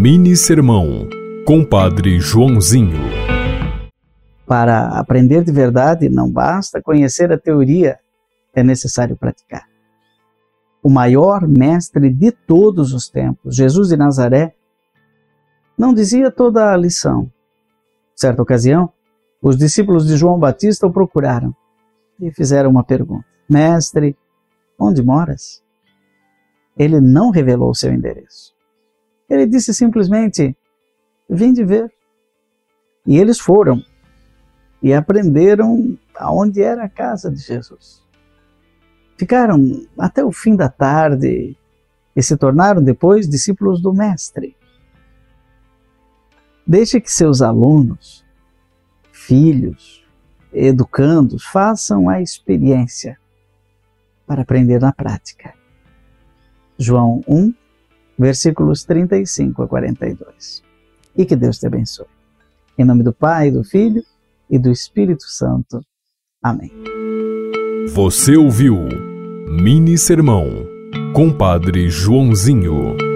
Mini Sermão, Compadre Joãozinho. Para aprender de verdade, não basta conhecer a teoria, é necessário praticar. O maior mestre de todos os tempos, Jesus de Nazaré, não dizia toda a lição. Certa ocasião, os discípulos de João Batista o procuraram e fizeram uma pergunta: Mestre, onde moras? Ele não revelou seu endereço. Ele disse simplesmente: Vinde ver. E eles foram e aprenderam aonde era a casa de Jesus. Ficaram até o fim da tarde e se tornaram depois discípulos do Mestre. Deixe que seus alunos, filhos, educandos façam a experiência para aprender na prática. João 1, versículos 35 a 42. E que Deus te abençoe. Em nome do Pai, do Filho e do Espírito Santo. Amém. Você ouviu Mini Sermão, Compadre Joãozinho.